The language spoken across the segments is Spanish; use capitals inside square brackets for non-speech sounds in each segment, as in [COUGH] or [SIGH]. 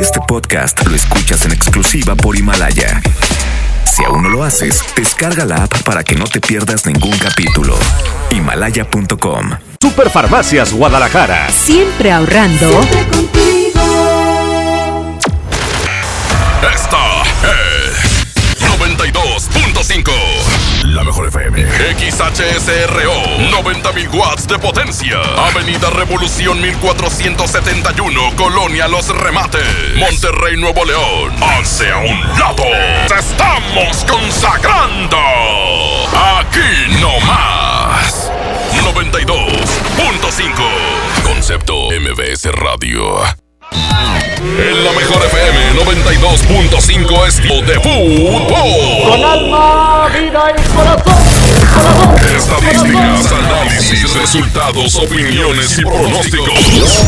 Este podcast lo escuchas en exclusiva por Himalaya. Si aún no lo haces, descarga la app para que no te pierdas ningún capítulo. Himalaya.com. Superfarmacias Guadalajara. Siempre ahorrando. Esta XHSRO. 90.000 watts de potencia. Avenida Revolución 1471. Colonia Los Remates. Monterrey, Nuevo León. Hace a un lado. Te estamos consagrando. Aquí no más. 92.5. Concepto MBS Radio. En la mejor FM 92.5 es de fútbol. Con alma, vida y corazón. Estadísticas, análisis, resultados, opiniones y pronósticos.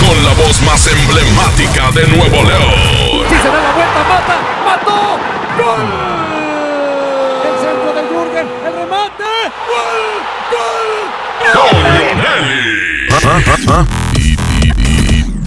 Con la voz más emblemática de Nuevo León. Si se da la vuelta, mata, mató. ¡Gol! El centro de Jürgen, el remate. ¡Gol! ¡Gol! Leonelli. Y, y, y,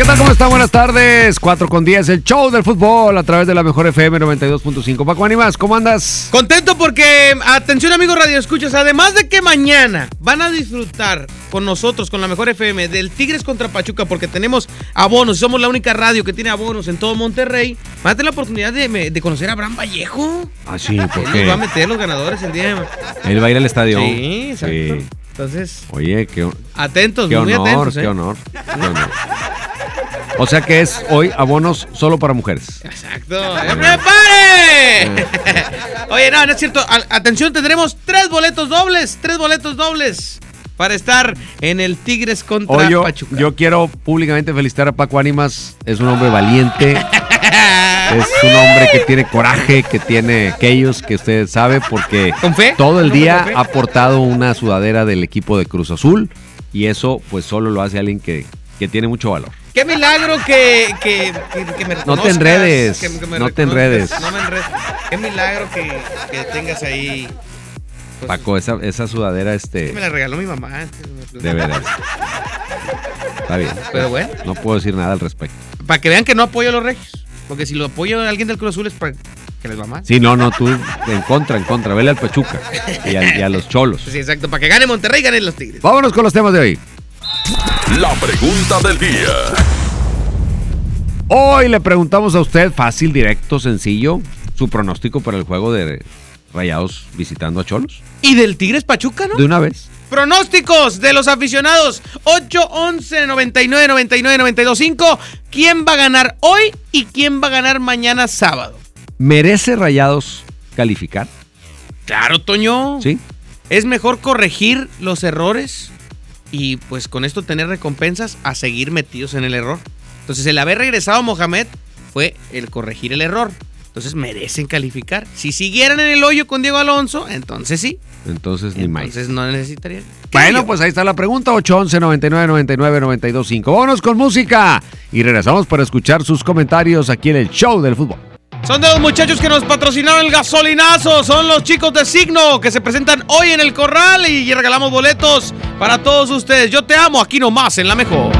¿Qué tal? ¿Cómo están? Buenas tardes. 4 con 10, el show del fútbol a través de la mejor FM 92.5. Paco Ánimas, ¿cómo andas? Contento porque, atención amigos Radio Escuchas, además de que mañana van a disfrutar con nosotros, con la mejor FM, del Tigres contra Pachuca, porque tenemos abonos, somos la única radio que tiene abonos en todo Monterrey, van a tener la oportunidad de, de conocer a Abraham Vallejo. Ah, sí, porque va a meter los ganadores el día de él va a ir al estadio. Sí, exacto. Sí. Entonces, Oye, qué, atentos, qué muy honor, atentos. ¿eh? qué honor, qué honor. O sea que es hoy abonos solo para mujeres. Exacto. ¡Eh, ¡Prepare! Oye, no, no es cierto. A- atención, tendremos tres boletos dobles. Tres boletos dobles para estar en el Tigres contra Hoy yo, Pachuca. yo quiero públicamente felicitar a Paco Ánimas. Es un hombre valiente. [LAUGHS] Es un hombre que tiene coraje, que tiene aquellos que usted sabe, porque ¿Con fe? todo el ¿Un hombre día ha portado una sudadera del equipo de Cruz Azul y eso pues solo lo hace alguien que, que tiene mucho valor. Qué milagro que, que, que, que me No te enredes, que- me no te enredes. No me enredes. Qué milagro que, que tengas ahí. pues, Paco, esa, esa sudadera, Me este, la regaló mi mamá. de veras. Está bien. Pero bueno, No puedo decir nada al respecto. para que vean que no apoyo a los regios. Porque si lo apoyo a alguien del Cruz Azul es para que les va mal. Sí, no, no, tú en contra, en contra. Vele al Pachuca y a, y a los cholos. Sí, exacto. Para que gane Monterrey y ganen los Tigres. Vámonos con los temas de hoy. La pregunta del día. Hoy le preguntamos a usted, fácil, directo, sencillo, su pronóstico para el juego de Rayados visitando a Cholos. Y del Tigres Pachuca, ¿no? De una vez. Pronósticos de los aficionados 8, 11, 99, 99, 92, 5. ¿Quién va a ganar hoy y quién va a ganar mañana sábado? ¿Merece Rayados calificar? Claro, Toño. ¿Sí? Es mejor corregir los errores y pues con esto tener recompensas a seguir metidos en el error. Entonces el haber regresado a Mohamed fue el corregir el error. Entonces merecen calificar. Si siguieran en el hoyo con Diego Alonso, entonces sí. Entonces ni más. Entonces no necesitarían. Bueno, pues ahí está la pregunta, 811 99 99 92 5. Vámonos con música y regresamos para escuchar sus comentarios aquí en el show del fútbol. Son de los muchachos que nos patrocinaron el gasolinazo. Son los chicos de Signo que se presentan hoy en el corral y regalamos boletos para todos ustedes. Yo te amo aquí nomás en la mejor.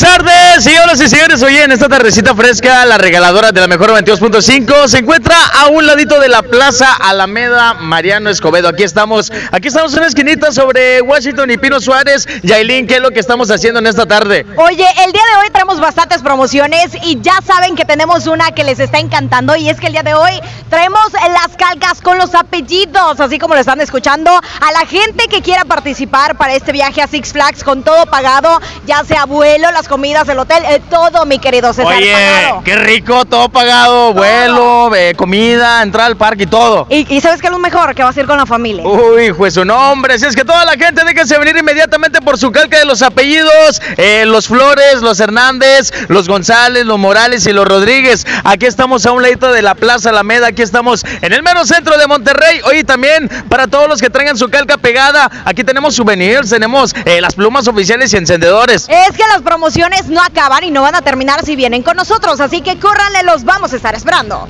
tardes, señoras y señores. Hoy en esta tardecita fresca, la regaladora de la mejor 22.5 se encuentra a un ladito de la Plaza Alameda Mariano Escobedo. Aquí estamos, aquí estamos en una esquinita sobre Washington y Pino Suárez. Yailin, ¿qué es lo que estamos haciendo en esta tarde? Oye, el día de hoy traemos bastantes promociones y ya saben que tenemos una que les está encantando y es que el día de hoy traemos las calcas con los apellidos, así como lo están escuchando, a la gente que quiera participar para este viaje a Six Flags con todo pagado, ya sea vuelo, las comidas, el hotel, eh, todo, mi querido César, Oye, pagado. qué rico, todo pagado, vuelo, eh, comida, entrar al parque y todo. Y, y ¿sabes qué es lo mejor? Que vas a ir con la familia. Uy, pues su nombre. Si es que toda la gente déjense venir inmediatamente por su calca de los apellidos. eh, los Flores, los Hernández, los González, los Morales y los Rodríguez. Aquí estamos a un ladito de la Plaza Alameda. Aquí estamos en el mero centro de Monterrey. Oye, también para todos los que traigan su calca pegada, aquí tenemos souvenirs, tenemos las plumas oficiales y encendedores. Es que las promociones no acaban y no van a terminar si vienen con nosotros, así que córranle, los vamos a estar esperando.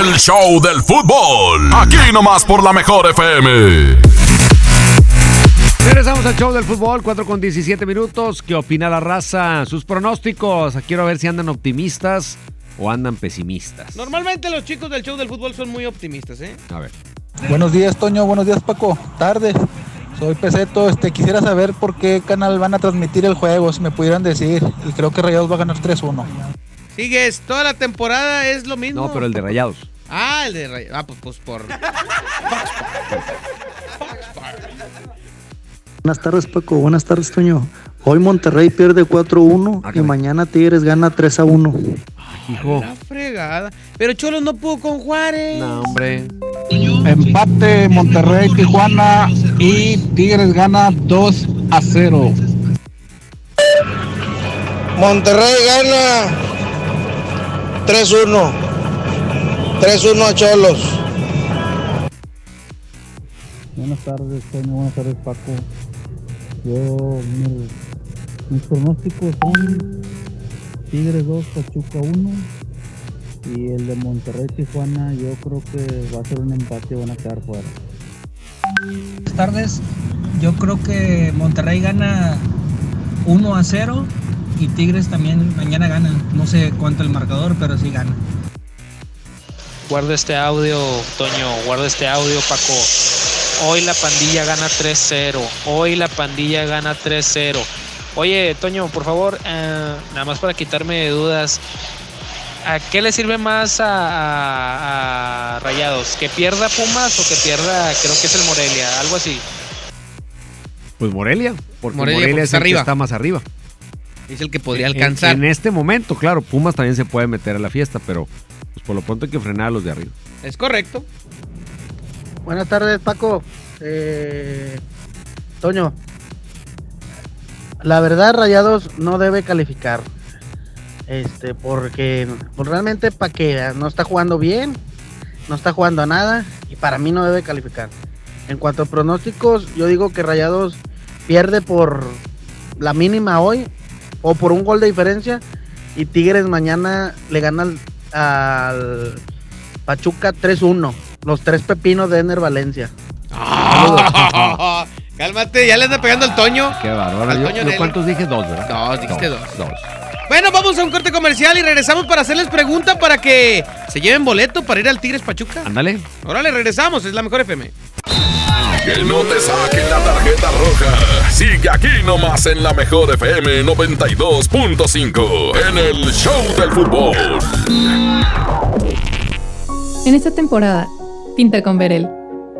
El show del fútbol. Aquí nomás por la mejor FM. Regresamos al show del fútbol, 4 con 17 minutos. ¿Qué opina la raza? Sus pronósticos. Quiero ver si andan optimistas o andan pesimistas. Normalmente los chicos del show del fútbol son muy optimistas, ¿eh? A ver. Buenos días, Toño. Buenos días, Paco. Tarde. Soy Peseto. Este, quisiera saber por qué canal van a transmitir el juego, si me pudieran decir. Y creo que Rayados va a ganar 3-1. Sigues, toda la temporada es lo mismo. No, pero el de Rayados. Ah, el de Ray- Ah, pues, pues por. Buenas tardes, Paco. Buenas tardes, Toño. Hoy Monterrey pierde 4-1 y mañana Tigres gana 3-1. Hijo. La fregada. Pero Cholos no pudo con Juárez. No, hombre. Empate Monterrey, Tijuana y Tigres gana 2 a 0. Monterrey gana 3-1. 3-1 a Cholos. Buenas tardes, Toño. Buenas tardes, Paco. Yo, mi- mis pronósticos son Tigres 2, Pachuca 1. Y el de Monterrey, Tijuana, yo creo que va a ser un empate, van a quedar fuera. Buenas tardes. Yo creo que Monterrey gana 1 a 0 y Tigres también mañana gana. No sé cuánto el marcador, pero sí gana. Guarda este audio, Toño, guarda este audio, Paco. Hoy la pandilla gana 3-0. Hoy la pandilla gana 3-0. Oye, Toño, por favor, eh, nada más para quitarme de dudas. ¿A qué le sirve más a, a- a Rayados? ¿Que pierda Pumas o que pierda, creo que es el Morelia? Algo así. Pues Morelia. Porque Morelia, Morelia, porque es está el que está más arriba. Es el que podría En- alcanzar. En, este momento, claro, Pumas también se puede meter a la fiesta, pero pues por lo pronto hay que frenar a los de arriba. Es correcto. Buenas tardes, Paco. Eh, Toño. La verdad, Rayados no debe calificar. Este, porque pues, realmente para que no está jugando bien, no está jugando a nada y para mí no debe calificar. En cuanto a pronósticos, yo digo que Rayados pierde por la mínima hoy o por un gol de diferencia y Tigres mañana le gana al, al Pachuca 3-1. Los tres pepinos de Ener Valencia. [LAUGHS] [LAUGHS] Cálmate, ya le anda pegando el Toño. Qué bárbaro. Al Yo- Toño yo. ¿Cuántos dije? Dos, ¿verdad? Dos, dijiste dos. Dos. Bueno, vamos a un corte comercial y regresamos para hacerles pregunta para que se lleven boleto para ir al Tigres Pachuca. Ándale. Órale, regresamos, es la mejor FM. Que no te saquen la tarjeta roja. Sigue aquí nomás en la mejor FM 92.5 en el Show del Fútbol. En esta temporada, pinta con Verel.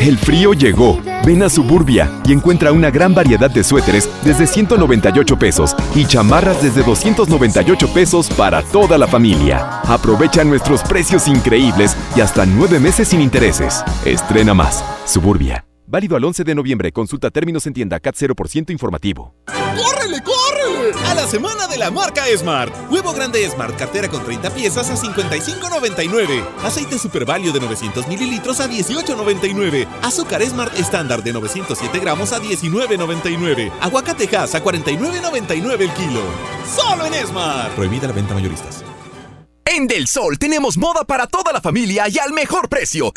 El frío llegó. Ven a Suburbia y encuentra una gran variedad de suéteres desde 198 pesos y chamarras desde 298 pesos para toda la familia. Aprovecha nuestros precios increíbles y hasta nueve meses sin intereses. Estrena más. Suburbia. Válido al 11 de noviembre. Consulta términos en tienda CAT 0% informativo. ¡Córrele, córrele! A la semana de la marca Smart. Huevo grande Smart, cartera con 30 piezas a 55.99. Aceite Super Value de 900 mililitros a 18.99. Azúcar Smart estándar de 907 gramos a 19.99. Aguacate Hass a 49.99 el kilo. Solo en Smart. Prohibida la venta mayoristas. En Del Sol tenemos moda para toda la familia y al mejor precio.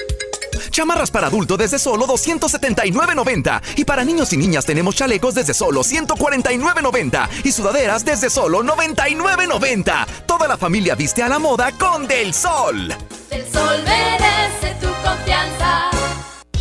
Chamarras para adulto desde solo 279.90 y para niños y niñas tenemos chalecos desde solo 149.90 y sudaderas desde solo 99.90. Toda la familia viste a la moda con Del Sol. El sol merece tu confianza.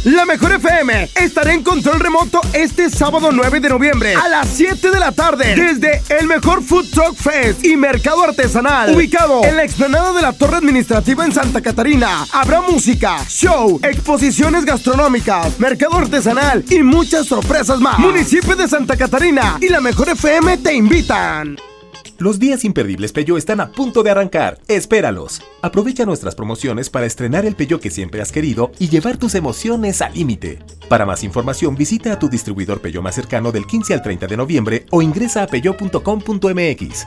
La Mejor FM estará en control remoto este sábado 9 de noviembre a las 7 de la tarde desde el Mejor Food Truck Fest y Mercado Artesanal ubicado en la explanada de la Torre Administrativa en Santa Catarina. Habrá música, show, exposiciones gastronómicas, mercado artesanal y muchas sorpresas más. Municipio de Santa Catarina y la Mejor FM te invitan. Los días imperdibles Peyo están a punto de arrancar. Espéralos. Aprovecha nuestras promociones para estrenar el Peyo que siempre has querido y llevar tus emociones al límite. Para más información visita a tu distribuidor Peyo más cercano del 15 al 30 de noviembre o ingresa a peyo.com.mx.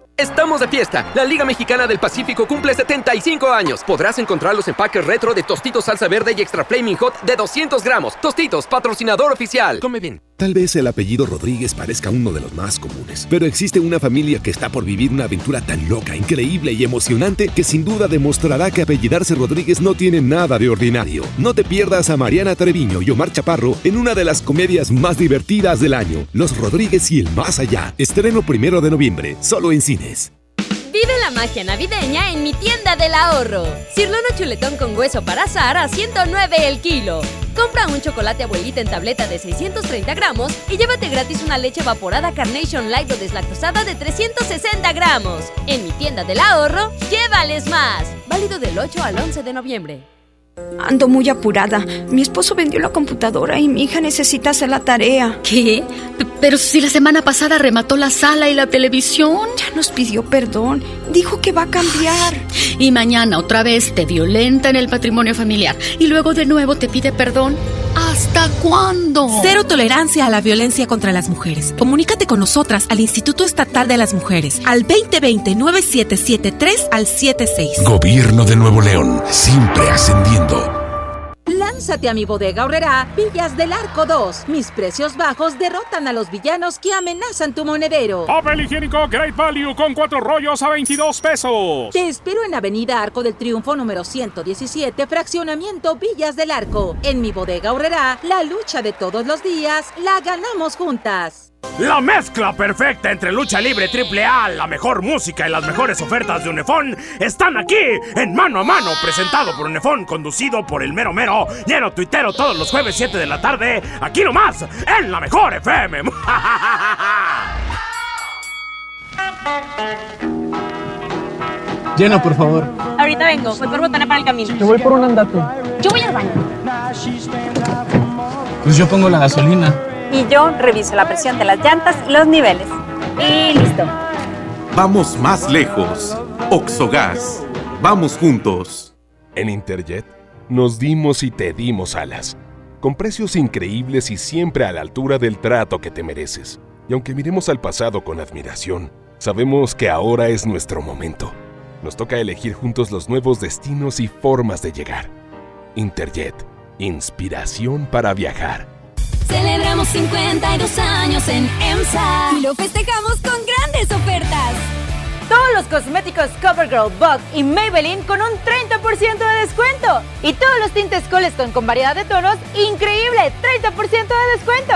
Estamos de fiesta. La Liga Mexicana del Pacífico cumple 75 años. Podrás encontrar los empaques retro de Tostitos Salsa Verde y Extra Flaming Hot de 200 gramos. Tostitos, patrocinador oficial. Come bien. Tal vez el apellido Rodríguez parezca uno de los más comunes, pero existe una familia que está por vivir una aventura tan loca, increíble y emocionante que sin duda demostrará que apellidarse Rodríguez no tiene nada de ordinario. No te pierdas a Mariana Treviño y Omar Chaparro en una de las comedias más divertidas del año, Los Rodríguez y el Más Allá. Estreno primero de noviembre, solo en Vive la magia navideña en mi tienda del ahorro. Cirlono chuletón con hueso para azar a 109 el kilo. Compra un chocolate abuelita en tableta de 630 gramos y llévate gratis una leche evaporada Carnation Light o deslactosada de 360 gramos. En mi tienda del ahorro, llévales más. Válido del 8 al 11 de noviembre. Ando muy apurada. Mi esposo vendió la computadora y mi hija necesita hacer la tarea. ¿Qué? P- Pero si la semana pasada remató la sala y la televisión. Ya nos pidió perdón. Dijo que va a cambiar. Y mañana otra vez te violenta en el patrimonio familiar. Y luego de nuevo te pide perdón. ¿Hasta cuándo? Cero tolerancia a la violencia contra las mujeres. Comunícate con nosotras al Instituto Estatal de las Mujeres al 2020-9773 al 76. Gobierno de Nuevo León, siempre ascendiendo. Lánzate a mi bodega horrera Villas del Arco 2. Mis precios bajos derrotan a los villanos que amenazan tu monedero. Papel higiénico Great Value con cuatro rollos a 22 pesos. Te espero en Avenida Arco del Triunfo número 117, fraccionamiento Villas del Arco. En mi bodega horrera, la lucha de todos los días la ganamos juntas. La mezcla perfecta entre lucha libre triple A, la mejor música y las mejores ofertas de Unefón están aquí en Mano a Mano, presentado por Unefón, conducido por el mero mero, lleno tuitero todos los jueves 7 de la tarde, aquí nomás, en la mejor FM. [LAUGHS] Lleno, por favor. Ahorita vengo, voy por botana para el camino. Te voy por un andate. Yo voy al baño. Pues yo pongo la gasolina. Y yo reviso la presión de las llantas y los niveles. Y listo. Vamos más lejos. Oxogas. Vamos juntos. En Interjet nos dimos y te dimos alas, con precios increíbles y siempre a la altura del trato que te mereces. Y aunque miremos al pasado con admiración, sabemos que ahora es nuestro momento. Nos toca elegir juntos los nuevos destinos y formas de llegar. Interjet, inspiración para viajar. Celebramos 52 años en EMSA y lo festejamos con grandes ofertas. Todos los cosméticos CoverGirl, Bug y Maybelline con un 30% de descuento. Y todos los tintes Coleston con variedad de tonos, increíble, 30% de descuento.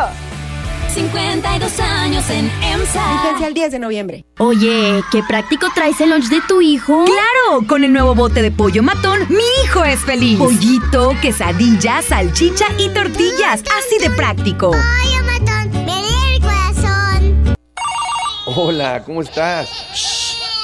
52 años en EMSA. Vigencia el 10 de noviembre. Oye, ¿qué práctico traes el lunch de tu hijo? ¡Claro! Con el nuevo bote de pollo matón, mi hijo es feliz. Pollito, quesadilla, salchicha y tortillas. Así de práctico. Pollo matón, me el corazón. Hola, ¿cómo estás?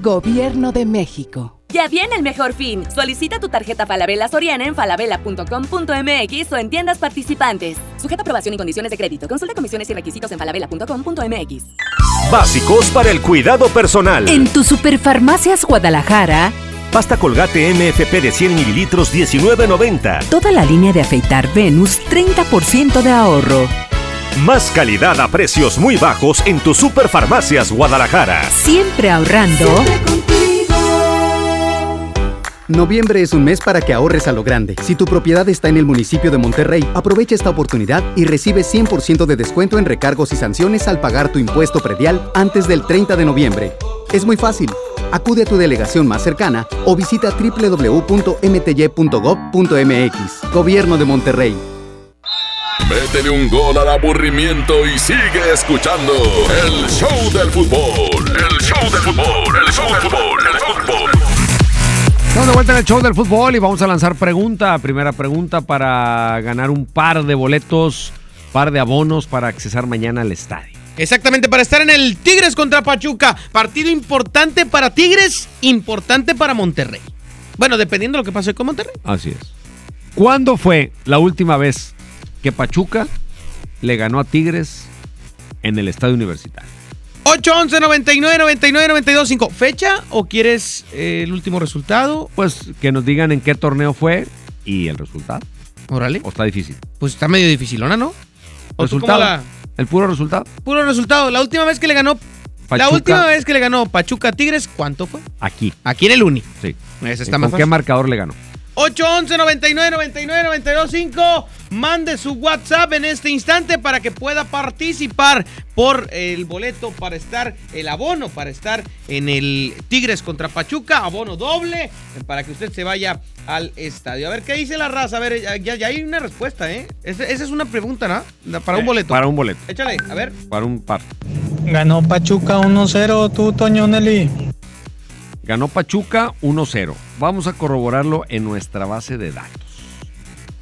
Gobierno de México. Ya viene el mejor fin. Solicita tu tarjeta Falabella Soriana en falabella.com.mx o en tiendas participantes. Sujeta aprobación y condiciones de crédito. Consulta comisiones y requisitos en falabella.com.mx. Básicos para el cuidado personal. En tu Superfarmacias Guadalajara. Pasta Colgate MFP de 100 mililitros 19.90. Toda la línea de afeitar Venus 30% de ahorro. Más calidad a precios muy bajos en tu Superfarmacias Guadalajara. Siempre ahorrando. Noviembre es un mes para que ahorres a lo grande. Si tu propiedad está en el municipio de Monterrey, aprovecha esta oportunidad y recibe 100% de descuento en recargos y sanciones al pagar tu impuesto predial antes del 30 de noviembre. Es muy fácil. Acude a tu delegación más cercana o visita www.mty.gov.mx. Gobierno de Monterrey. Métele un gol al aburrimiento y sigue escuchando el show del fútbol. El show del fútbol, el show del fútbol, el show del fútbol. Estamos de vuelta en el show del fútbol y vamos a lanzar pregunta. Primera pregunta para ganar un par de boletos, par de abonos para accesar mañana al estadio. Exactamente, para estar en el Tigres contra Pachuca. Partido importante para Tigres, importante para Monterrey. Bueno, dependiendo de lo que pase con Monterrey. Así es. ¿Cuándo fue la última vez que Pachuca le ganó a Tigres en el estadio universitario? 811 99 99 92 5. ¿Fecha o quieres eh, el último resultado? Pues que nos digan en qué torneo fue y el resultado. Órale. ¿O está difícil? Pues está medio difícil, ¿no? ¿O tú ¿Resultado? la- ¿El puro resultado? Puro resultado. La última vez que le ganó. La Pachuca. última vez que le ganó Pachuca a Tigres, ¿cuánto fue? Aquí. Aquí en el Uni. Sí. Ese ¿Y está más ¿Con qué fácil. marcador le ganó? 811 99 99 92 5. Mande su WhatsApp en este instante para que pueda participar por el boleto para estar, el abono para estar en el Tigres contra Pachuca, abono doble, para que usted se vaya al estadio. A ver, ¿qué dice la raza? A ver, ya, ya- hay una respuesta, ¿eh? Esa, esa es una pregunta, ¿no? Para un Eh, boleto. Para un boleto. Échale, a ver. Para un par. Ganó Pachuca 1-0, tú, Toño Nelly. Ganó Pachuca 1-0. Vamos a corroborarlo en nuestra base de datos.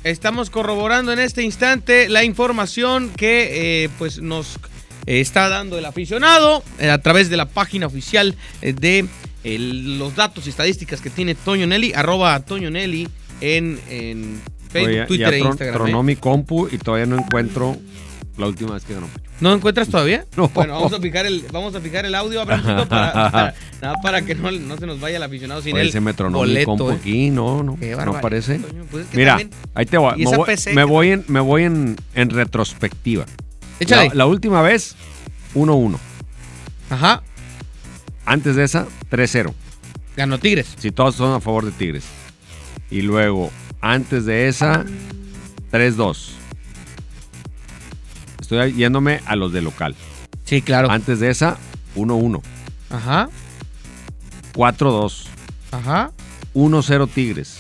Estamos corroborando en este instante la información que eh, pues nos eh, está dando el aficionado eh, a través de la página oficial eh, de el- los datos y estadísticas que tiene Toño Nelly, arroba Toño Nelly en, en Facebook, Oye, Twitter ya e tron- Instagram. Tronó ¿eh? mi compu y todavía no encuentro la última vez que ganó Pachuca. ¿No encuentras todavía? [LAUGHS] No. Bueno, vamos a fijar el, vamos a fijar el audio Abrancito, para, para- nada, para que no, no se nos vaya el aficionado sin Oye, el se me tronó mi boleto, compu ¿eh? aquí, no, no, no. Toño, pues es que Mira, también- ahí te voy. y Me voy, PC me voy en, me voy en, en retrospectiva. Échale. La, la última vez, 1-1. Ajá. Antes de esa, 3-0. Ganó Tigres. Si todos son a favor de Tigres. Y luego, antes de esa, 3-2. Estoy yéndome a los de local. Sí, claro. Antes de esa, 1-1. Ajá. 4-2. Ajá. 1-0 Tigres.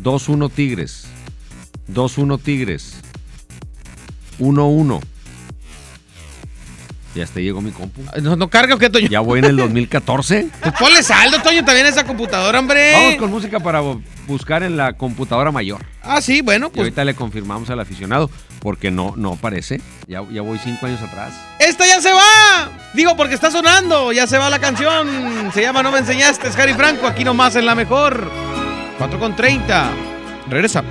2-1 Tigres. 2-1 Tigres. 1-1. Ya hasta llegó mi compu. ¿No, no carga o qué, Toño? Ya voy en el [LAUGHS] 2014. Pues ponle saldo, Toño, también a esa computadora, hombre. Vamos con música para buscar en la computadora mayor. Ah, sí, bueno, Y pues. ahorita le confirmamos al aficionado porque no, no aparece. Ya, ya voy cinco años atrás. ¡Esta ya se va! Digo, porque está sonando. Ya se va la canción. Se llama No me enseñaste, es Harry Franco. Aquí nomás en la mejor. 4 con 30. Regresamos.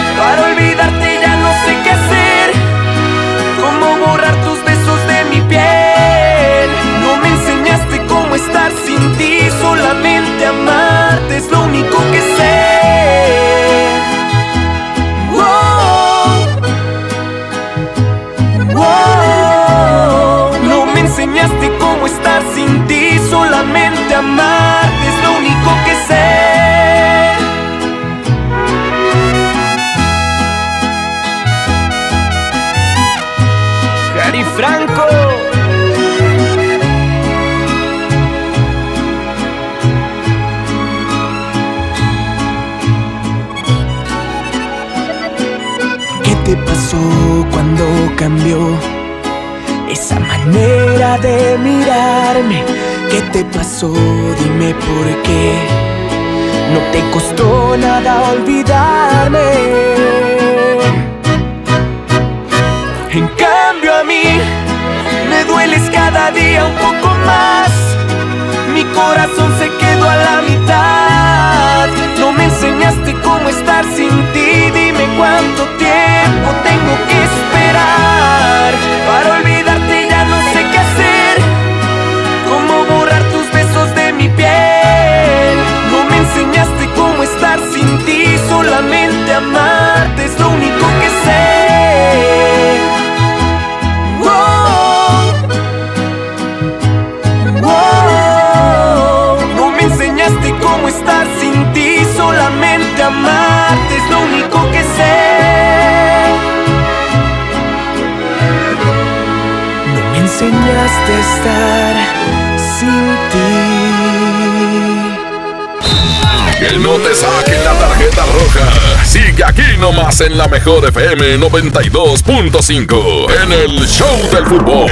Ya no sé qué hacer. Cómo borrar tus besos de mi piel. No me enseñaste cómo estar sin ti. Solamente amarte es lo único que sé. Nada estar sin ti. Que no te saquen la tarjeta roja. Sigue aquí nomás en la mejor FM 92.5 en el Show del Fútbol.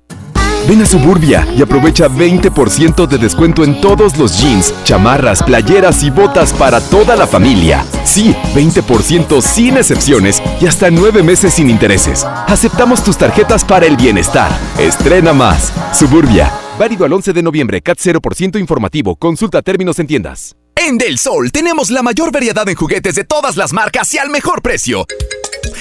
Ven a Suburbia y aprovecha 20% de descuento en todos los jeans, chamarras, playeras y botas para toda la familia. Sí, 20% sin excepciones y hasta 9 meses sin intereses. Aceptamos tus tarjetas para el bienestar. Estrena más. Suburbia. Válido al 11 de noviembre. CAT 0% informativo. Consulta términos en tiendas. En Del Sol tenemos la mayor variedad en juguetes de todas las marcas y al mejor precio.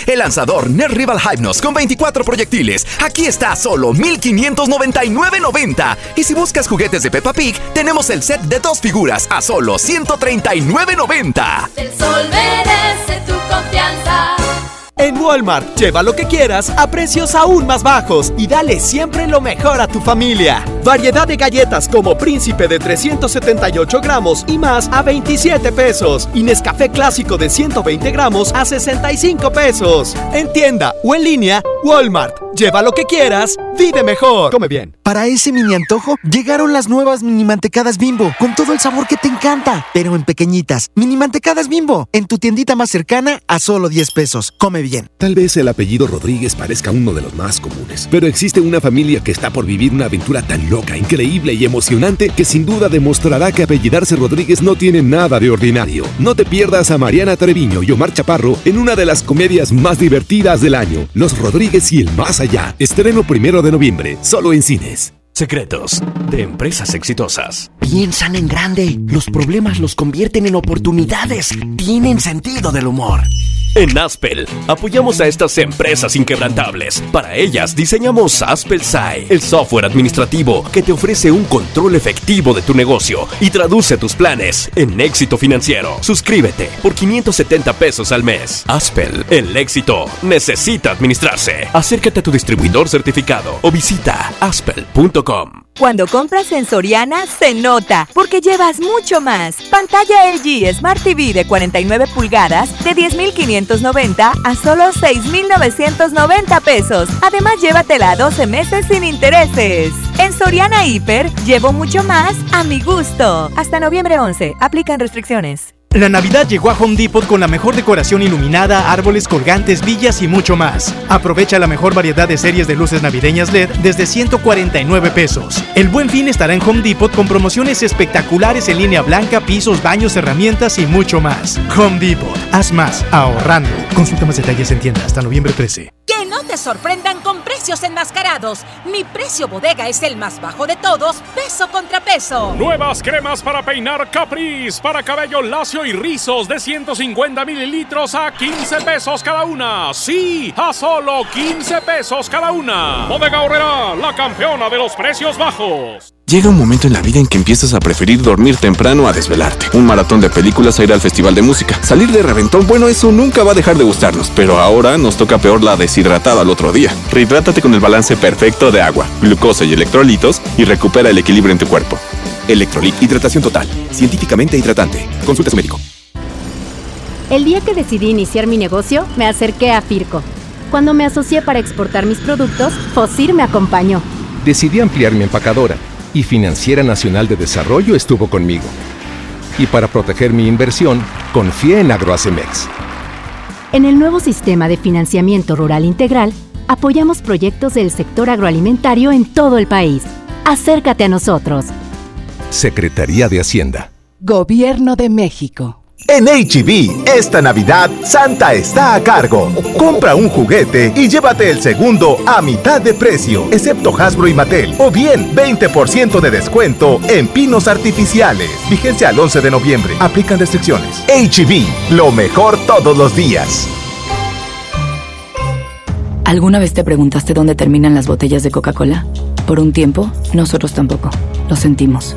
El lanzador Nerd Rival Hypnos con 24 proyectiles. Aquí está a solo 1599.90. Y si buscas juguetes de Peppa Pig, tenemos el set de dos figuras a solo 139.90. El sol merece tu confianza. En Walmart, lleva lo que quieras a precios aún más bajos y dale siempre lo mejor a tu familia. Variedad de galletas como Príncipe de 378 gramos y más a 27 pesos. Y Nescafé clásico de 120 gramos a 65 pesos. En tienda o en línea, Walmart. Lleva lo que quieras, vive mejor. Come bien. Para ese mini antojo, llegaron las nuevas mini mantecadas bimbo, con todo el sabor que te encanta, pero en pequeñitas. Mini mantecadas bimbo, en tu tiendita más cercana a solo 10 pesos. Come bien. Tal vez el apellido Rodríguez parezca uno de los más comunes, pero existe una familia que está por vivir una aventura tan loca, increíble y emocionante que sin duda demostrará que apellidarse Rodríguez no tiene nada de ordinario. No te pierdas a Mariana Treviño y Omar Chaparro en una de las comedias más divertidas del año, Los Rodríguez y el Más Allá. Estreno primero de noviembre, solo en cines. Secretos de empresas exitosas. Piensan en grande. Los problemas los convierten en oportunidades. Tienen sentido del humor. En Aspel apoyamos a estas empresas inquebrantables. Para ellas diseñamos Aspel SAI, el software administrativo que te ofrece un control efectivo de tu negocio y traduce tus planes en éxito financiero. Suscríbete por 570 pesos al mes. Aspel, el éxito necesita administrarse. Acércate a tu distribuidor certificado o visita aspel.com. Cuando compras en Soriana, se nota, porque llevas mucho más. Pantalla LG Smart TV de 49 pulgadas de 10,590 a solo 6,990 pesos. Además, llévatela a 12 meses sin intereses. En Soriana Hiper, llevo mucho más a mi gusto. Hasta noviembre 11, aplican restricciones. La Navidad llegó a Home Depot con la mejor decoración iluminada, árboles colgantes, villas y mucho más. Aprovecha la mejor variedad de series de luces navideñas LED desde 149 pesos. El buen fin estará en Home Depot con promociones espectaculares en línea blanca, pisos, baños, herramientas y mucho más. Home Depot, haz más ahorrando. Consulta más detalles en tienda hasta noviembre 13. Que no te sorprendan con precios enmascarados. Mi precio bodega es el más bajo de todos, peso contra peso. Nuevas cremas para peinar Caprice para cabello lacio y rizos de 150 mililitros a 15 pesos cada una. Sí, a solo 15 pesos cada una. Bodega Horrera, la campeona de los precios bajos. Llega un momento en la vida en que empiezas a preferir dormir temprano a desvelarte. Un maratón de películas a ir al festival de música. Salir de reventón, bueno, eso nunca va a dejar de gustarnos. Pero ahora nos toca peor la deshidratada al otro día. Rehidrátate con el balance perfecto de agua, glucosa y electrolitos y recupera el equilibrio en tu cuerpo. Electrolit, hidratación total. Científicamente hidratante. Consulta a su médico. El día que decidí iniciar mi negocio, me acerqué a Firco. Cuando me asocié para exportar mis productos, Fosir me acompañó. Decidí ampliar mi empacadora y Financiera Nacional de Desarrollo estuvo conmigo. Y para proteger mi inversión, confié en Agroacemex. En el nuevo sistema de financiamiento rural integral, apoyamos proyectos del sector agroalimentario en todo el país. Acércate a nosotros. Secretaría de Hacienda. Gobierno de México. En HB, esta Navidad, Santa está a cargo. Compra un juguete y llévate el segundo a mitad de precio, excepto Hasbro y Mattel. O bien, 20% de descuento en pinos artificiales. Vigencia al 11 de noviembre. Aplican restricciones. HB, lo mejor todos los días. ¿Alguna vez te preguntaste dónde terminan las botellas de Coca-Cola? Por un tiempo, nosotros tampoco. Lo sentimos.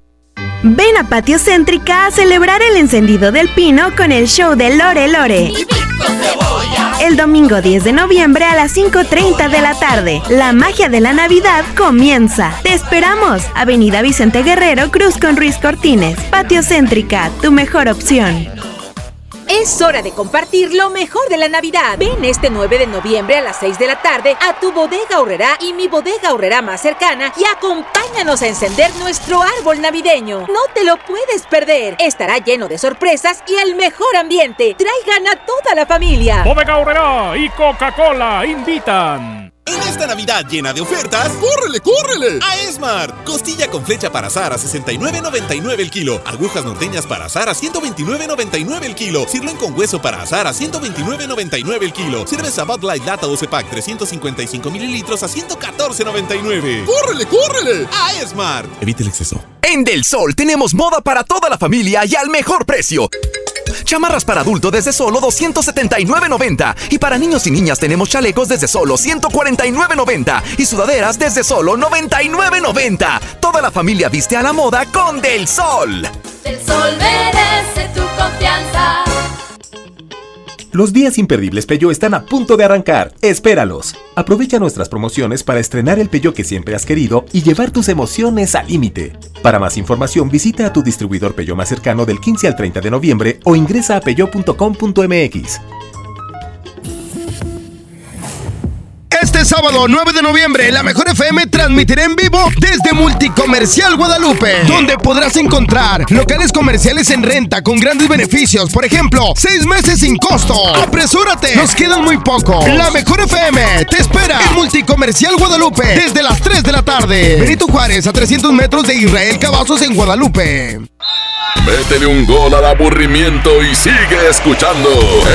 Ven a Patio Céntrica a celebrar el encendido del pino con el show de Lore Lore. El domingo 10 de noviembre a las 5.30 de la tarde, la magia de la Navidad comienza. Te esperamos. Avenida Vicente Guerrero, Cruz con Ruiz Cortines. Patio Céntrica, tu mejor opción. Es hora de compartir lo mejor de la Navidad. Ven este 9 de noviembre a las 6 de la tarde a tu bodega horrera y mi bodega horrera más cercana y acompáñanos a encender nuestro árbol navideño. No te lo puedes perder. Estará lleno de sorpresas y el mejor ambiente. Traigan a toda la familia. Bodega horrera y Coca-Cola invitan. En esta Navidad llena de ofertas, ¡córrele, córrele! A Esmart. Costilla con flecha para azar a 69.99 el kilo. Agujas norteñas para azar a 129.99 el kilo. Sirloin con hueso para azar a 129.99 el kilo. Cerveza Bud Light Lata 12 Pack 355 mililitros a 114.99. ¡Córrele, córrele! A Esmart. Evite el exceso. En Del Sol tenemos moda para toda la familia y al mejor precio. Chamarras para adulto desde solo 279.90 y para niños y niñas tenemos chalecos desde solo 149.90 y sudaderas desde solo 99.90. Toda la familia viste a la moda con Del Sol. Del Sol merece tu confianza. Los días imperdibles Peyo están a punto de arrancar. Espéralos. Aprovecha nuestras promociones para estrenar el Peyo que siempre has querido y llevar tus emociones al límite. Para más información visita a tu distribuidor Peyo más cercano del 15 al 30 de noviembre o ingresa a peyo.com.mx. Este sábado 9 de noviembre, la Mejor FM transmitirá en vivo desde Multicomercial Guadalupe, donde podrás encontrar locales comerciales en renta con grandes beneficios. Por ejemplo, seis meses sin costo. ¡Apresúrate! Nos quedan muy poco. La Mejor FM te espera en Multicomercial Guadalupe desde las 3 de la tarde. Benito Juárez a 300 metros de Israel Cavazos en Guadalupe. Métele un gol al aburrimiento y sigue escuchando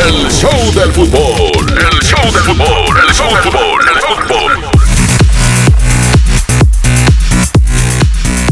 el show del fútbol. El show del fútbol, el show del fútbol, el fútbol.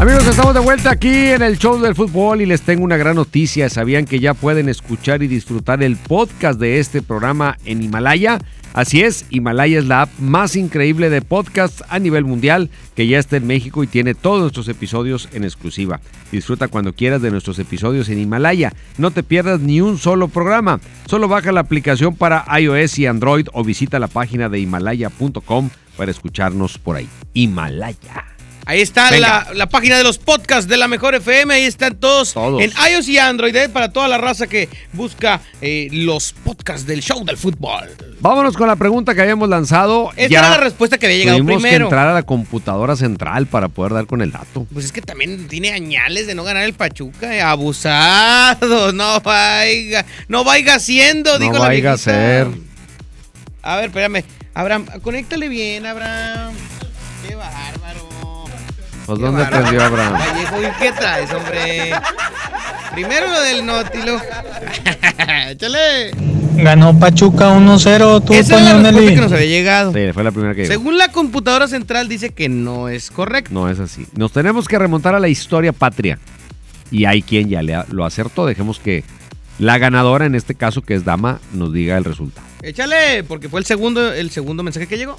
Amigos, estamos de vuelta aquí en el show del fútbol y les tengo una gran noticia. ¿Sabían que ya pueden escuchar y disfrutar el podcast de este programa en Himalaya? Así es, Himalaya es la app más increíble de podcast a nivel mundial que ya está en México y tiene todos nuestros episodios en exclusiva. Disfruta cuando quieras de nuestros episodios en Himalaya. No te pierdas ni un solo programa. Solo baja la aplicación para iOS y Android o visita la página de himalaya.com para escucharnos por ahí. Himalaya. Ahí está la, la, página de los podcasts de la Mejor FM. Ahí están todos, todos. en iOS y Android ¿eh? para toda la raza que busca eh, los podcasts del show del fútbol. Vámonos con la pregunta que habíamos lanzado. Esta ya era la respuesta que había llegado tuvimos primero. que entrar a la computadora central para poder dar con el dato. Pues es que también tiene añales de no ganar el Pachuca. eh, Abusado. [LAUGHS] No vaya, no vaya siendo, No dijo la vaya a ser. A ver, espérame. Abraham, conéctale bien, Abraham. Qué bárbaro. Pues Qué ¿dónde aprendió Abraham? Vallejo, ¿y qué traes, hombre? Primero lo del Nótilo. [LAUGHS] Échale. Ganó Pachuca 1-0, tú, Esa era la respuesta que nos había llegado. Sí, fue la primera que llegó. Según la computadora central dice que no es correcto. No es así. Nos tenemos que remontar a la historia patria. Y hay quien ya le ha- lo acertó. Dejemos que la ganadora, en este caso que es Dama, nos diga el resultado. Échale, porque fue el segundo, el segundo mensaje que llegó.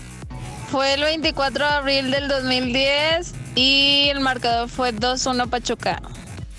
Fue el 24 de abril del 2010 y el marcador fue 2-1 Pachuca.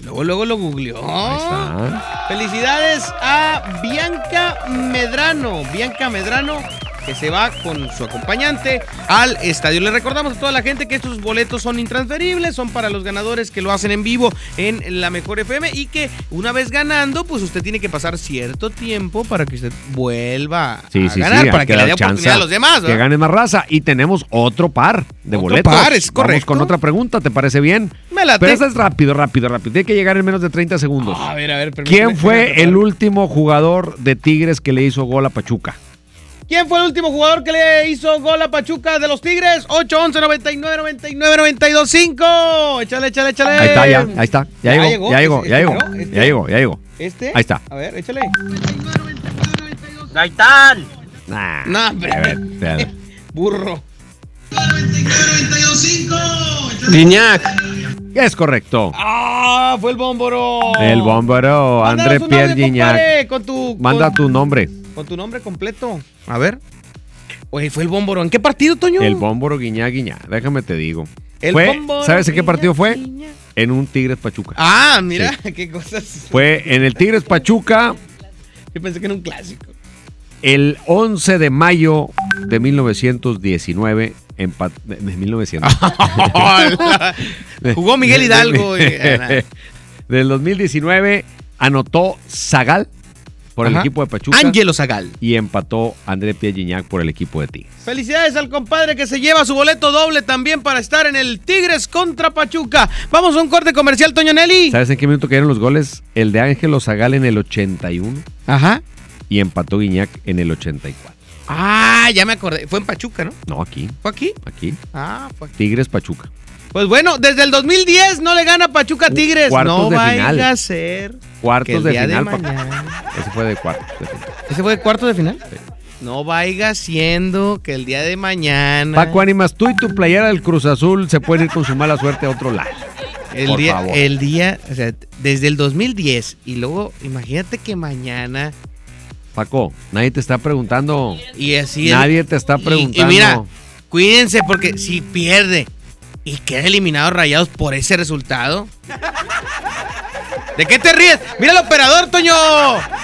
Luego, luego lo googleó. Ahí está. Felicidades a Bianca Medrano. Bianca Medrano que se va con su acompañante al estadio. Le recordamos a toda la gente que estos boletos son intransferibles, son para los ganadores que lo hacen en vivo en la Mejor FM y que una vez ganando, pues usted tiene que pasar cierto tiempo para que usted vuelva Sí, a sí, ganar, sí. para que le dé oportunidad a los demás. Que ¿verdad? gane más raza. Y tenemos otro par de boletos. par, es Vamos correcto. con otra pregunta, ¿te parece bien? Me late. Pero esta es rápido, rápido, rápido. Tiene que llegar en menos de 30 segundos. A ver, a ver, ¿Quién fue el último jugador de Tigres que le hizo gol a Pachuca? ¿Quién fue el último jugador que le hizo gol a Pachuca de los Tigres? 8, 11, 99, 99, 92, 5. Échale, échale, échale. Ahí está, ya, ahí está. Ya, Ya llegó, llegó, ya llegó, ya llegó, ¿no? Este. ya llegó, ya llegó. ¿Este? Ahí está. A ver, échale. Gaitán. Nah, No, hombre. a ver, espérate. [LAUGHS] Burro. Guiñac. Es correcto. ¡Ah! Fue el bómboro. El bómboro, André Pierre Gignac. Con tu, Manda con- tu nombre. Con tu nombre completo. A ver. Oye, fue el bómboro. ¿En qué partido, Toño? El bómboro Guiñac Guiñac. Déjame te digo. El Fue- Bómboro ¿Sabes en qué partido fue? En un Tigres Pachuca. Ah, mira, qué cosas. Fue en el Tigres Pachuca Yo pensé que era un clásico. el 11 de mayo de 1919. empa- de de 1900. [LAUGHS] Jugó Miguel Hidalgo. [LAUGHS] Del 2019 anotó Zagal por el equipo de Pachuca. Ángelo Zagal. Y empató André Pierre por el equipo de Tigres. Felicidades al compadre que se lleva su boleto doble también para estar en el Tigres contra Pachuca. Vamos a un corte comercial, Toño Nelly. ¿Sabes en qué minuto cayeron los goles? El de Ángelo Zagal en el 81 Ajá. y empató Guiñac en el 84. Ah, ya me acordé. Fue en Pachuca, ¿no? No, aquí. ¿Fue aquí? Aquí. Ah, fue aquí. Tigres Pachuca. Pues bueno, desde el 2010 no le gana Pachuca Tigres. Cuartos no de vaya final. a ser. Cuartos el de día final. de mañana- Ese fue de cuartos de final. ¿Ese fue de cuarto de final? No vaya siendo que el día de mañana. Paco Ánimas, tú y tu playera del Cruz Azul se pueden ir con su mala suerte a otro lado. El Por día, favor. el día, o sea, desde el 2010 y luego imagínate que mañana Paco, nadie te está preguntando. y así el- Nadie te está y- preguntando. Y, mira, cuídense porque si pierde y queda eliminado Rayados por ese resultado. ¿De qué te ríes? Mira el operador, Toño.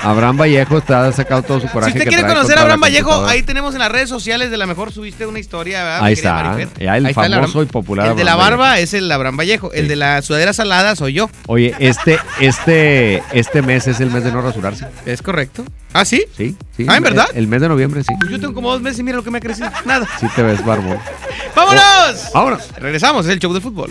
Abraham Vallejo te ha sacado todo su Si coraje. usted que quiere conocer a Abraham Vallejo, ahí tenemos en las redes sociales de la mejor subiste una historia, ¿verdad? Ahí está, ya el Ahí está famoso y popular El de la barba es el Abraham Vallejo. El de la sudadera salada soy yo. Oye, este, este, este mes es el mes de no rasurarse. ¿Es correcto? ¿Ah, sí? Sí, sí. Ah, ¿en verdad? El, el mes de noviembre, sí. Pues yo tengo como dos meses y mira lo que me ha crecido. Nada. Sí te ves barbón. [LAUGHS] ¡Vámonos! Vámonos. Regresamos, es el show de fútbol.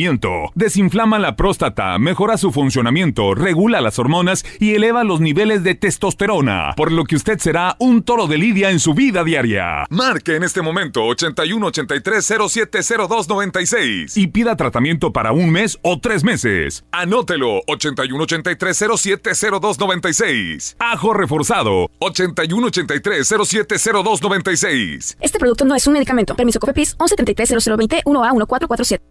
desinflama la próstata, mejora su funcionamiento, regula las hormonas y eleva los niveles de testosterona, por lo que usted será un toro de lidia en su vida diaria. Marque en este momento 81 83 07 02 96 y pida tratamiento para un mes o tres meses. Anótelo 81 83 07 02 96. Ajo reforzado 81 83 07 02 96. Este producto no es un medicamento. Permiso COFEPRIS 1173 1A1447.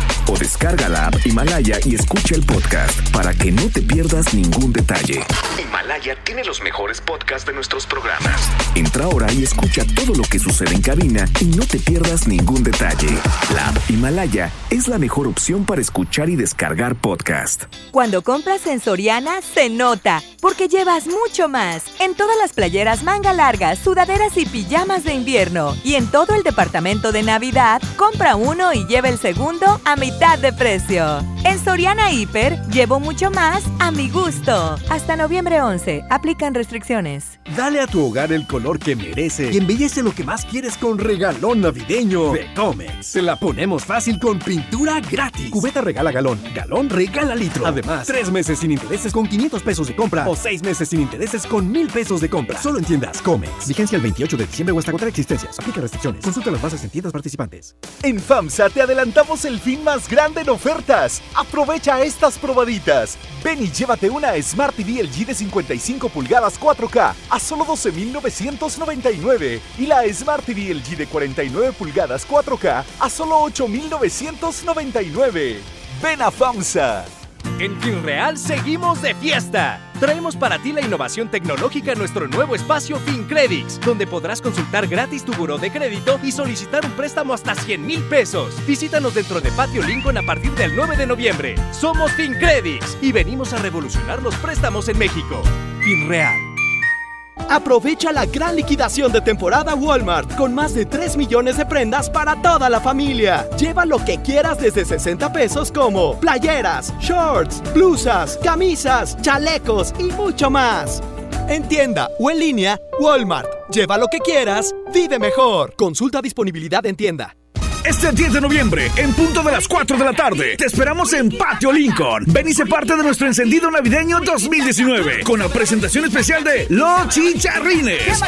o descarga la app Himalaya y escucha el podcast para que no te pierdas ningún detalle. Himalaya tiene los mejores podcasts de nuestros programas. Entra ahora y escucha todo lo que sucede en cabina y no te pierdas ningún detalle. La app Himalaya es la mejor opción para escuchar y descargar podcast. Cuando compras en Soriana, se nota, porque llevas mucho más. En todas las playeras manga largas, sudaderas y pijamas de invierno. Y en todo el departamento de Navidad, compra uno y lleva el segundo a mitad de precio. En Soriana Hiper, llevo mucho más a mi gusto. Hasta noviembre 11, aplican restricciones. Dale a tu hogar el color que merece y embellece lo que más quieres con regalón navideño de Comex. Se la ponemos fácil con pintura gratis. Cubeta regala galón, galón regala litro. Además, tres meses sin intereses con 500 pesos de compra o seis meses sin intereses con 1000 pesos de compra. Solo en tiendas Comex. Vigencia el 28 de diciembre o hasta agotar existencias. Aplica restricciones. Consulta las bases en tiendas participantes. En FAMSA te adelantamos el fin más grande en ofertas. Aprovecha estas probaditas. Ven y llévate una Smart TV LG de 55 pulgadas 4K a solo 12.999 y la Smart TV LG de 49 pulgadas 4K a solo 8.999. Ven a FAMSA. En FinReal seguimos de fiesta. Traemos para ti la innovación tecnológica en nuestro nuevo espacio FinCredits, donde podrás consultar gratis tu buró de crédito y solicitar un préstamo hasta 100 mil pesos. Visítanos dentro de Patio Lincoln a partir del 9 de noviembre. Somos FinCredits y venimos a revolucionar los préstamos en México. FinReal. Aprovecha la gran liquidación de temporada Walmart con más de 3 millones de prendas para toda la familia. Lleva lo que quieras desde 60 pesos como playeras, shorts, blusas, camisas, chalecos y mucho más. En tienda o en línea, Walmart. Lleva lo que quieras, vive mejor. Consulta disponibilidad en tienda. Este 10 de noviembre, en punto de las 4 de la tarde, te esperamos en Patio Lincoln. Ven y sé parte de nuestro encendido navideño 2019 con la presentación especial de Los Chicharrines.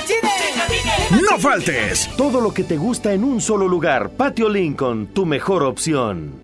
No faltes. Todo lo que te gusta en un solo lugar. Patio Lincoln, tu mejor opción.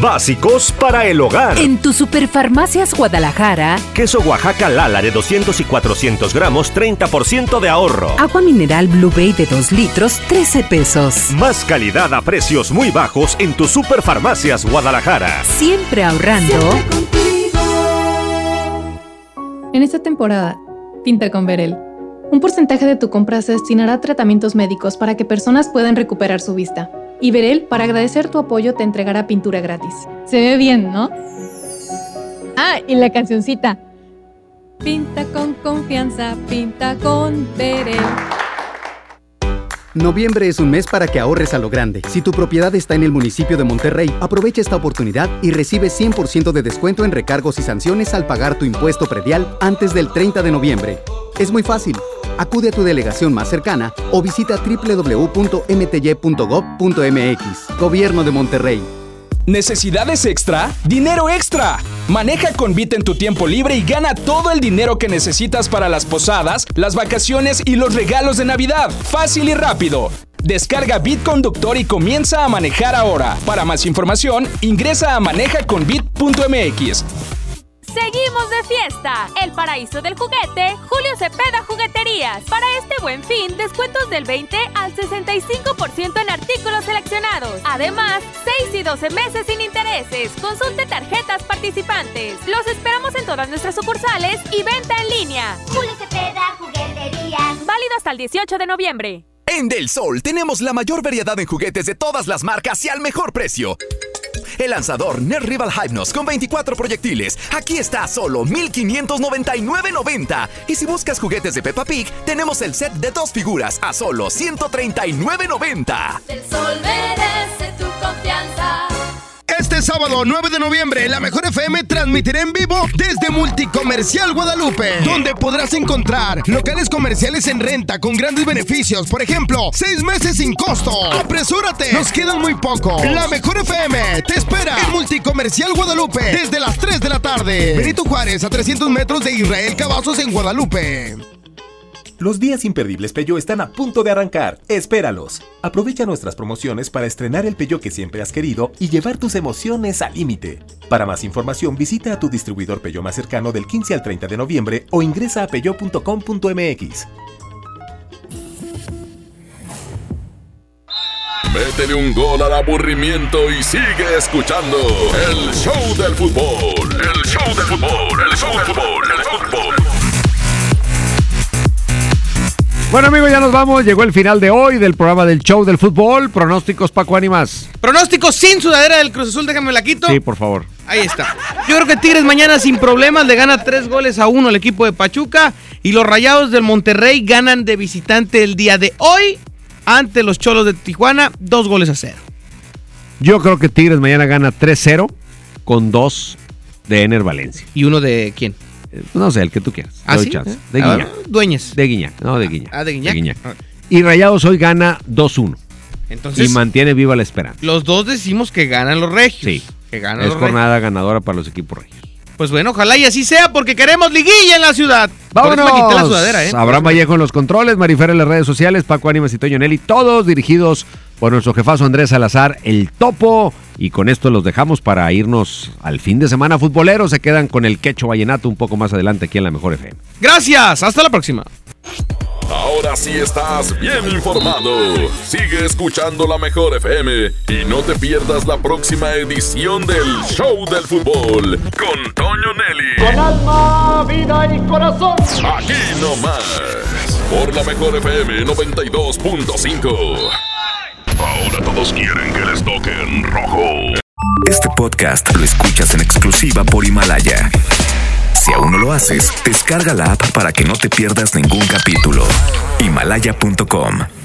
Básicos para el hogar. En tu Superfarmacias Guadalajara, Queso Oaxaca Lala de 200 y 400 gramos, 30% de ahorro. agua mineral Blue Bay de 2 litros, 13 pesos. Más calidad a precios muy bajos en tu Superfarmacias Guadalajara. Siempre ahorrando. En esta temporada, pinta con Verel. Un porcentaje de tu compra se destinará a tratamientos médicos para que personas puedan recuperar su vista. Y Verel, para agradecer tu apoyo, te entregará pintura gratis. Se ve bien, ¿no? Ah, y la cancioncita. Pinta con confianza, pinta con Verel. Noviembre es un mes para que ahorres a lo grande. Si tu propiedad está en el municipio de Monterrey, aprovecha esta oportunidad y recibe 100% de descuento en recargos y sanciones al pagar tu impuesto predial antes del 30 de noviembre. Es muy fácil. Acude a tu delegación más cercana o visita www.mty.gov.mx. Gobierno de Monterrey. ¿Necesidades extra? ¡Dinero extra! Maneja con Bit en tu tiempo libre y gana todo el dinero que necesitas para las posadas, las vacaciones y los regalos de Navidad. Fácil y rápido. Descarga Bit Conductor y comienza a manejar ahora. Para más información, ingresa a manejaconbit.mx. Seguimos de fiesta. El paraíso del juguete, Julio Cepeda Jugueterías. Para este buen fin, descuentos del 20 al 65% en artículos seleccionados. Además, 6 y 12 meses sin intereses. Consulte tarjetas participantes. Los esperamos en todas nuestras sucursales y venta en línea. Julio Cepeda Jugueterías. Válido hasta el 18 de noviembre. En Del Sol tenemos la mayor variedad en juguetes de todas las marcas y al mejor precio. El lanzador Nerf Rival Hypnos con 24 proyectiles. Aquí está a solo 1599.90. Y si buscas juguetes de Peppa Pig, tenemos el set de dos figuras a solo 139.90. El sol merece. Este sábado 9 de noviembre, la Mejor FM transmitirá en vivo desde Multicomercial Guadalupe, donde podrás encontrar locales comerciales en renta con grandes beneficios. Por ejemplo, seis meses sin costo. ¡Apresúrate! Nos quedan muy poco. La Mejor FM te espera en Multicomercial Guadalupe desde las 3 de la tarde. Benito Juárez, a 300 metros de Israel Cavazos en Guadalupe. Los días imperdibles Peugeot están a punto de arrancar. Espéralos. Aprovecha nuestras promociones para estrenar el Peugeot que siempre has querido y llevar tus emociones al límite. Para más información, visita a tu distribuidor Peugeot más cercano del 15 al 30 de noviembre o ingresa a peugeot.com.mx. Métele un gol al aburrimiento y sigue escuchando el show del fútbol. El show del fútbol, el show del fútbol, el fútbol. Bueno amigos, ya nos vamos. Llegó el final de hoy del programa del show del fútbol. Pronósticos, Paco Ánimas. Pronóstico sin sudadera del Cruz Azul, déjame la quito. Sí, por favor. Ahí está. Yo creo que Tigres mañana sin problemas le gana tres goles a uno al equipo de Pachuca y los Rayados del Monterrey ganan de visitante el día de hoy ante los Cholos de Tijuana, dos goles a cero. Yo creo que Tigres mañana gana 3-0 con dos de Ener Valencia. ¿Y uno de quién? No sé, el que tú quieras. ¿Ah, Doy sí? chance. ¿Eh? De A ver, Guiñac. Dueñas. De Guiñac. No, de Guiñac. Ah, de Guiñac. Ah. Y Rayados hoy gana 2-1. Entonces, y mantiene viva la esperanza. los dos decimos que ganan los regios. Sí. Que ganan Es los jornada ganadora para los equipos regios. Pues bueno, ojalá y así sea porque queremos liguilla en la ciudad. Eso me quité la ¡Vámonos! sudadera, ¿eh? Abraham Vallejo en los controles, Marifer en las redes sociales, Paco Ánimas y Toño Nelly, todos dirigidos por nuestro jefazo Andrés Salazar, el topo. Y con esto los dejamos para irnos al fin de semana futbolero. Se quedan con el quecho vallenato un poco más adelante aquí en la Mejor FM. Gracias, hasta la próxima. Ahora sí estás bien informado. Sigue escuchando la mejor FM y no te pierdas la próxima edición del Show del Fútbol con Toño Nelly. Con alma, vida y corazón. Aquí nomás. Por la mejor FM 92.5. Ahora todos quieren que les toquen rojo. Este podcast lo escuchas en exclusiva por Himalaya. Si aún no lo haces, descarga la app para que no te pierdas ningún capítulo. Himalaya.com